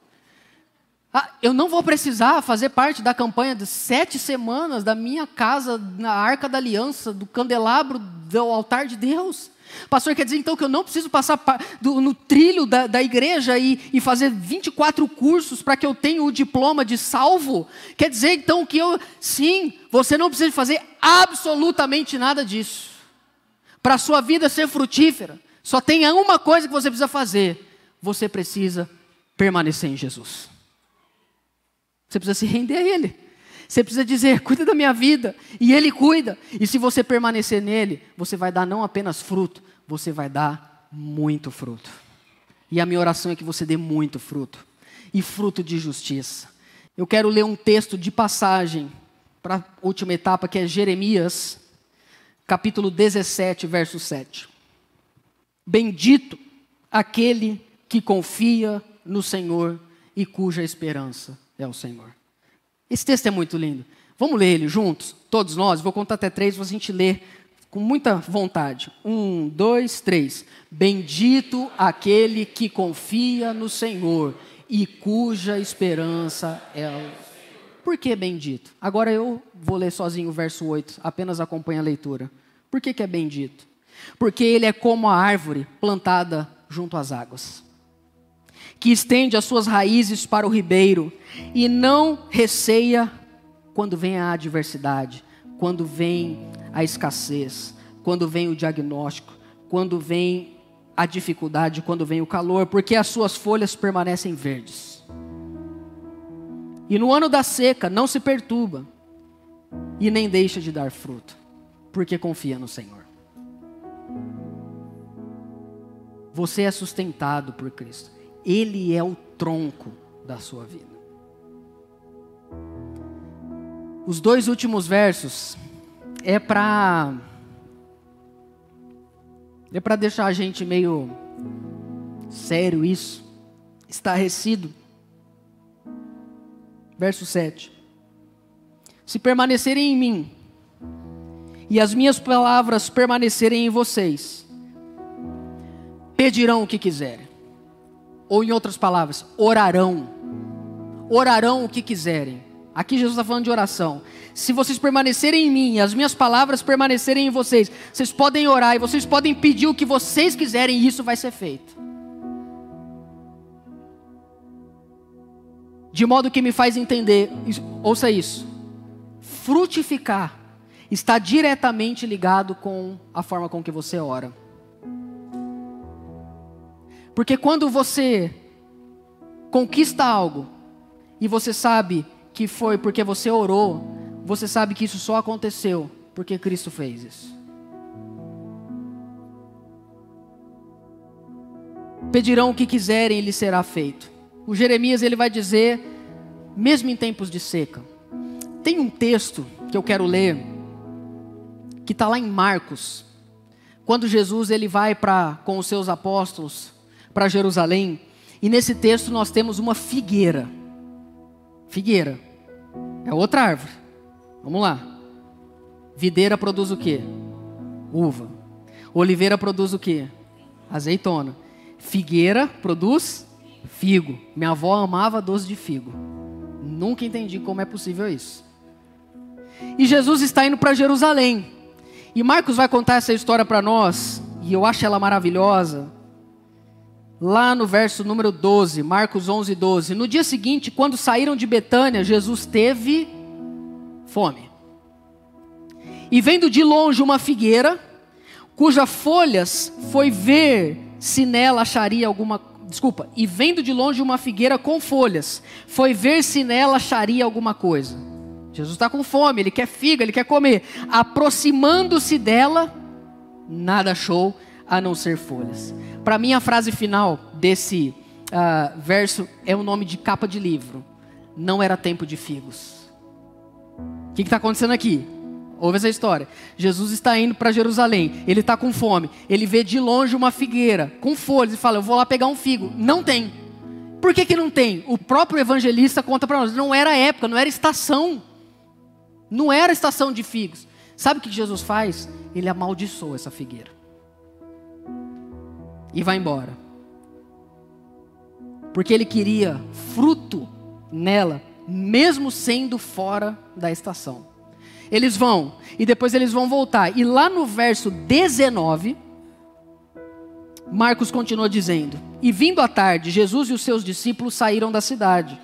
Ah, eu não vou precisar fazer parte da campanha de sete semanas da minha casa na Arca da Aliança, do candelabro do altar de Deus. Pastor, quer dizer então que eu não preciso passar no trilho da, da igreja e, e, fazer 24 cursos para que eu tenha o diploma de salvo? Quer dizer então que eu. Sim, você não precisa fazer absolutamente nada disso. Para a sua vida ser frutífera, só tem uma coisa que você precisa fazer: você precisa permanecer em Jesus. Você precisa se render a Ele. Você precisa dizer: cuida da minha vida, e Ele cuida. E se você permanecer nele, você vai dar não apenas fruto, você vai dar muito fruto. E a minha oração é que você dê muito fruto, e fruto de justiça. Eu quero ler um texto de passagem para a última etapa, que é Jeremias, capítulo 17, verso 7. Bendito aquele que confia no Senhor e cuja esperança é o Senhor. Esse texto é muito lindo. Vamos ler ele juntos? Todos nós? Vou contar até três, a gente ler com muita vontade. Um, dois, três. Bendito aquele que confia no Senhor e cuja esperança é o. Por que bendito? Agora eu vou ler sozinho o verso 8, apenas acompanhe a leitura. Por que, que é bendito? Porque ele é como a árvore plantada junto às águas que estende as suas raízes para o ribeiro e não receia quando vem a adversidade, quando vem a escassez, quando vem o diagnóstico, quando vem a dificuldade, quando vem o calor, porque as suas folhas permanecem verdes. E no ano da seca não se perturba e nem deixa de dar fruto, porque confia no Senhor. Você é sustentado por Cristo. Ele é o tronco da sua vida. Os dois últimos versos é para é para deixar a gente meio sério isso, estarrecido. Verso 7. Se permanecerem em mim e as minhas palavras permanecerem em vocês, pedirão o que quiserem. Ou em outras palavras, orarão. Orarão o que quiserem. Aqui Jesus está falando de oração. Se vocês permanecerem em mim as minhas palavras permanecerem em vocês, vocês podem orar e vocês podem pedir o que vocês quiserem e isso vai ser feito. De modo que me faz entender, ouça isso, frutificar está diretamente ligado com a forma com que você ora. Porque quando você conquista algo e você sabe que foi porque você orou, você sabe que isso só aconteceu porque Cristo fez isso. Pedirão o que quiserem e lhe será feito. O Jeremias ele vai dizer, mesmo em tempos de seca. Tem um texto que eu quero ler que está lá em Marcos, quando Jesus ele vai para com os seus apóstolos para Jerusalém. E nesse texto nós temos uma figueira. Figueira. É outra árvore. Vamos lá. Videira produz o quê? Uva. Oliveira produz o quê? Azeitona. Figueira produz figo. Minha avó amava doce de figo. Nunca entendi como é possível isso. E Jesus está indo para Jerusalém. E Marcos vai contar essa história para nós, e eu acho ela maravilhosa, lá no verso número 12, Marcos 11, 12. No dia seguinte, quando saíram de Betânia, Jesus teve fome. E vendo de longe uma figueira, cuja folhas foi ver se nela acharia alguma desculpa, e vendo de longe uma figueira com folhas, foi ver se nela acharia alguma coisa. Jesus está com fome, ele quer figa, ele quer comer. Aproximando-se dela, nada achou a não ser folhas. Para mim, a frase final desse uh, verso é o um nome de capa de livro. Não era tempo de figos. O que está acontecendo aqui? Ouve essa história. Jesus está indo para Jerusalém. Ele está com fome. Ele vê de longe uma figueira com folhas e fala: Eu vou lá pegar um figo. Não tem. Por que, que não tem? O próprio evangelista conta para nós: não era época, não era estação. Não era estação de figos. Sabe o que Jesus faz? Ele amaldiçoa essa figueira. E vai embora. Porque ele queria fruto nela, mesmo sendo fora da estação. Eles vão, e depois eles vão voltar. E lá no verso 19, Marcos continua dizendo: E vindo à tarde, Jesus e os seus discípulos saíram da cidade.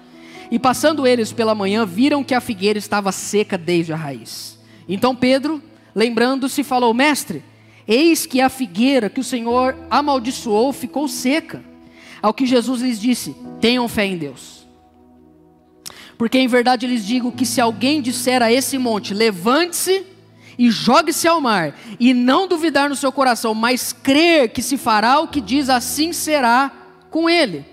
E passando eles pela manhã, viram que a figueira estava seca desde a raiz. Então Pedro, lembrando-se, falou: Mestre, eis que a figueira que o Senhor amaldiçoou ficou seca. Ao que Jesus lhes disse: Tenham fé em Deus. Porque em verdade lhes digo que se alguém disser a esse monte: levante-se e jogue-se ao mar, e não duvidar no seu coração, mas crer que se fará o que diz, assim será com ele.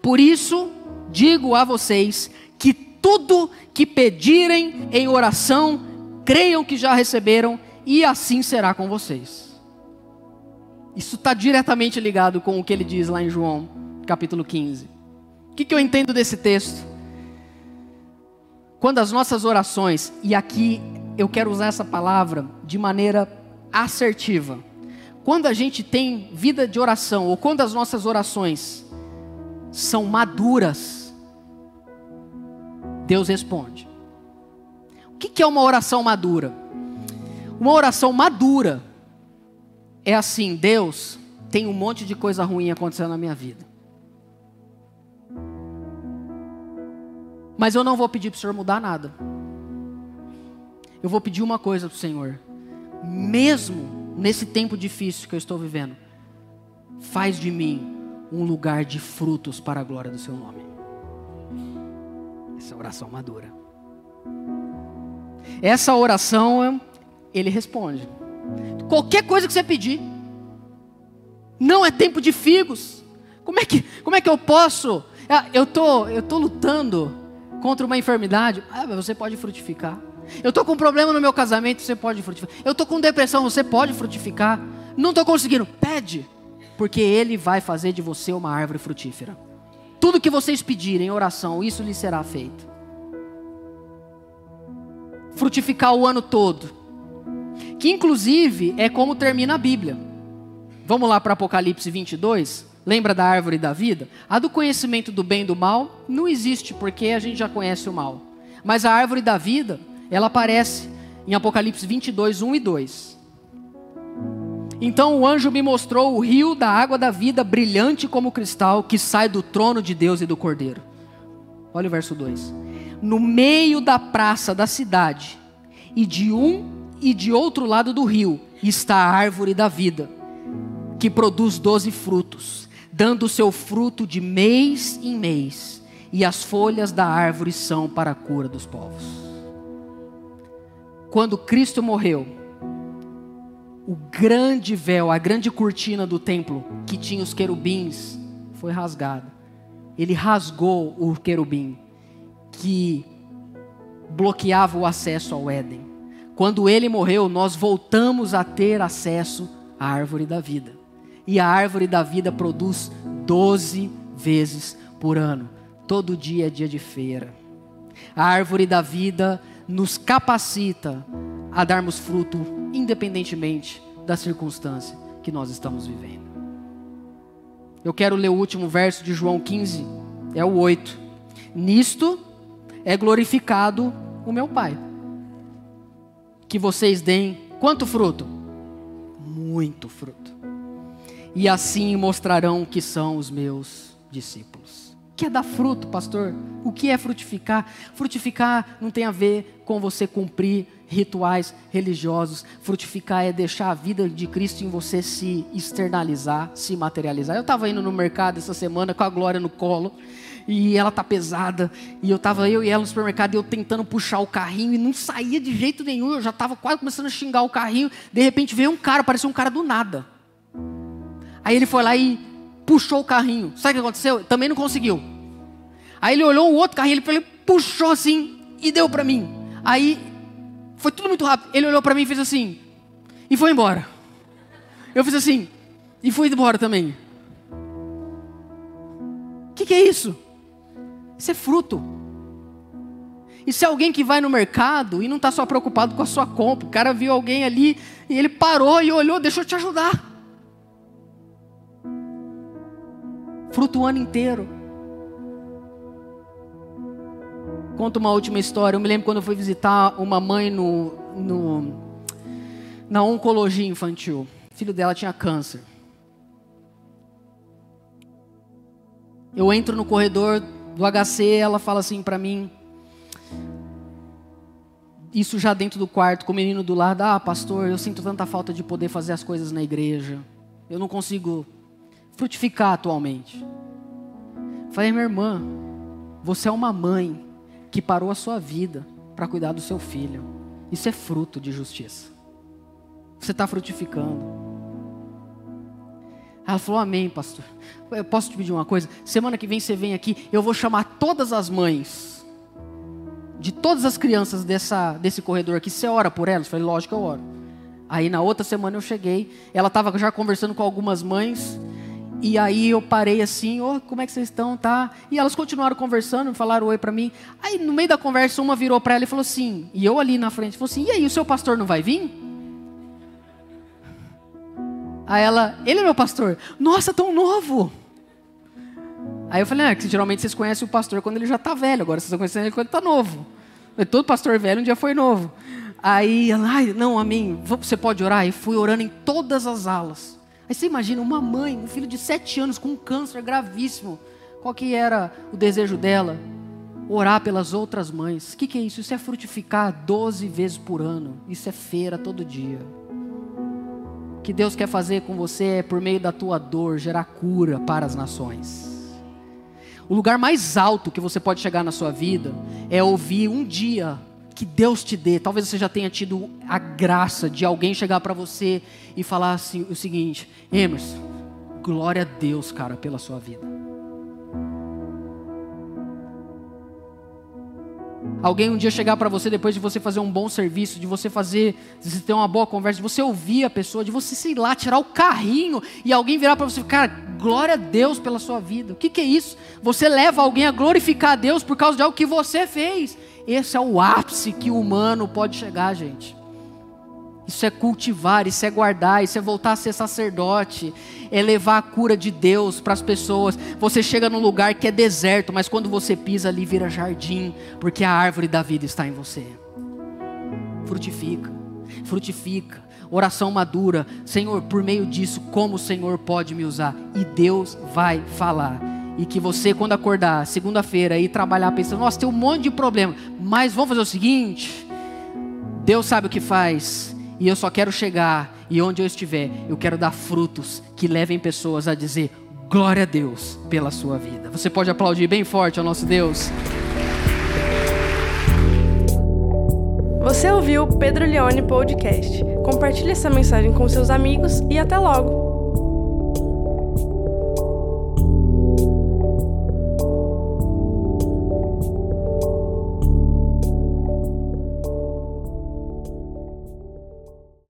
Por isso, digo a vocês que tudo que pedirem em oração, creiam que já receberam, e assim será com vocês. Isso está diretamente ligado com o que ele diz lá em João, capítulo 15. O que, que eu entendo desse texto? Quando as nossas orações, e aqui eu quero usar essa palavra de maneira assertiva, quando a gente tem vida de oração, ou quando as nossas orações são maduras, Deus responde. O que é uma oração madura? Uma oração madura é assim: Deus tem um monte de coisa ruim acontecendo na minha vida. Mas eu não vou pedir para o Senhor mudar nada. Eu vou pedir uma coisa para o Senhor. Mesmo nesse tempo difícil que eu estou vivendo, faz de mim um lugar de frutos para a glória do Seu nome. Essa é oração madura. Essa oração, Ele responde. Qualquer coisa que você pedir. Não é tempo de figos. Como é que, como é que eu posso? Ah, eu tô, eu tô lutando contra uma enfermidade, ah, você pode frutificar. Eu estou com um problema no meu casamento, você pode frutificar. Eu estou com depressão, você pode frutificar. Não estou conseguindo, pede, porque Ele vai fazer de você uma árvore frutífera. Tudo que vocês pedirem em oração, isso lhe será feito. Frutificar o ano todo, que inclusive é como termina a Bíblia. Vamos lá para Apocalipse 22. Lembra da árvore da vida? A do conhecimento do bem e do mal não existe, porque a gente já conhece o mal. Mas a árvore da vida, ela aparece em Apocalipse 22, 1 e 2. Então o anjo me mostrou o rio da água da vida, brilhante como cristal, que sai do trono de Deus e do Cordeiro. Olha o verso 2. No meio da praça da cidade, e de um e de outro lado do rio, está a árvore da vida, que produz doze frutos dando seu fruto de mês em mês, e as folhas da árvore são para a cura dos povos. Quando Cristo morreu, o grande véu, a grande cortina do templo que tinha os querubins foi rasgado. Ele rasgou o querubim que bloqueava o acesso ao Éden. Quando ele morreu, nós voltamos a ter acesso à árvore da vida e a árvore da vida produz doze vezes por ano. Todo dia é dia de feira. A árvore da vida nos capacita a darmos fruto, independentemente da circunstância que nós estamos vivendo. Eu quero ler o último verso de João 15, é o 8. Nisto é glorificado o meu Pai. Que vocês deem quanto fruto? Muito fruto e assim mostrarão que são os meus discípulos. O que é dar fruto, pastor? O que é frutificar? Frutificar não tem a ver com você cumprir rituais religiosos. Frutificar é deixar a vida de Cristo em você se externalizar, se materializar. Eu estava indo no mercado essa semana com a Glória no colo e ela tá pesada. E eu tava eu e ela no supermercado, e eu tentando puxar o carrinho e não saía de jeito nenhum. Eu já tava quase começando a xingar o carrinho. De repente veio um cara, parecia um cara do nada. Aí ele foi lá e puxou o carrinho. Sabe o que aconteceu? Também não conseguiu. Aí ele olhou o outro carrinho, ele puxou assim e deu para mim. Aí foi tudo muito rápido. Ele olhou para mim e fez assim e foi embora. Eu fiz assim e fui embora também. O que, que é isso? Isso é fruto. Isso é alguém que vai no mercado e não está só preocupado com a sua compra. O cara viu alguém ali e ele parou e olhou, deixa eu te ajudar. Fruto o ano inteiro. Conto uma última história. Eu me lembro quando eu fui visitar uma mãe no, no na oncologia infantil. O filho dela tinha câncer. Eu entro no corredor do HC, ela fala assim para mim, isso já dentro do quarto, com o menino do lado, ah, pastor, eu sinto tanta falta de poder fazer as coisas na igreja. Eu não consigo frutificar atualmente. Falei, minha irmã, você é uma mãe que parou a sua vida para cuidar do seu filho. Isso é fruto de justiça. Você está frutificando. Ela falou, amém, pastor. Eu posso te pedir uma coisa? Semana que vem você vem aqui, eu vou chamar todas as mães, de todas as crianças dessa, desse corredor aqui. Você ora por elas? Eu falei, lógico que eu oro. Aí na outra semana eu cheguei, ela estava já conversando com algumas mães, e aí eu parei assim, oh, como é que vocês estão, tá? E elas continuaram conversando, falaram oi para mim. Aí no meio da conversa uma virou para ela e falou assim, e eu ali na frente, falou assim, e aí o seu pastor não vai vir? Aí ela, ele é meu pastor. Nossa, tão novo. Aí eu falei, ah, que geralmente vocês conhecem o pastor quando ele já está velho, agora vocês estão conhecendo ele quando está novo. Todo pastor velho um dia foi novo. Aí ela, ai, não, amém, você pode orar? E fui orando em todas as alas. Aí você imagina uma mãe, um filho de sete anos com um câncer gravíssimo. Qual que era o desejo dela? Orar pelas outras mães. O que, que é isso? Isso é frutificar 12 vezes por ano. Isso é feira todo dia que Deus quer fazer com você é por meio da tua dor gerar cura para as nações. O lugar mais alto que você pode chegar na sua vida é ouvir um dia que Deus te dê. Talvez você já tenha tido a graça de alguém chegar para você e falar assim, o seguinte: Emerson, glória a Deus, cara, pela sua vida. Alguém um dia chegar para você depois de você fazer um bom serviço, de você fazer, de você ter uma boa conversa, de você ouvir a pessoa, de você, sei lá, tirar o carrinho e alguém virar para você, cara, glória a Deus pela sua vida. O que, que é isso? Você leva alguém a glorificar a Deus por causa de algo que você fez. Esse é o ápice que o humano pode chegar, gente. Isso é cultivar, isso é guardar, isso é voltar a ser sacerdote, é levar a cura de Deus para as pessoas. Você chega num lugar que é deserto, mas quando você pisa ali vira jardim, porque a árvore da vida está em você. Frutifica, frutifica. Oração madura, Senhor, por meio disso, como o Senhor pode me usar? E Deus vai falar. E que você, quando acordar segunda-feira e trabalhar pensando, nossa, tem um monte de problema, mas vamos fazer o seguinte: Deus sabe o que faz e eu só quero chegar e onde eu estiver, eu quero dar frutos que levem pessoas a dizer glória a Deus pela sua vida. Você pode aplaudir bem forte ao nosso Deus. Você ouviu o Pedro Leone Podcast. Compartilhe essa mensagem com seus amigos e até logo.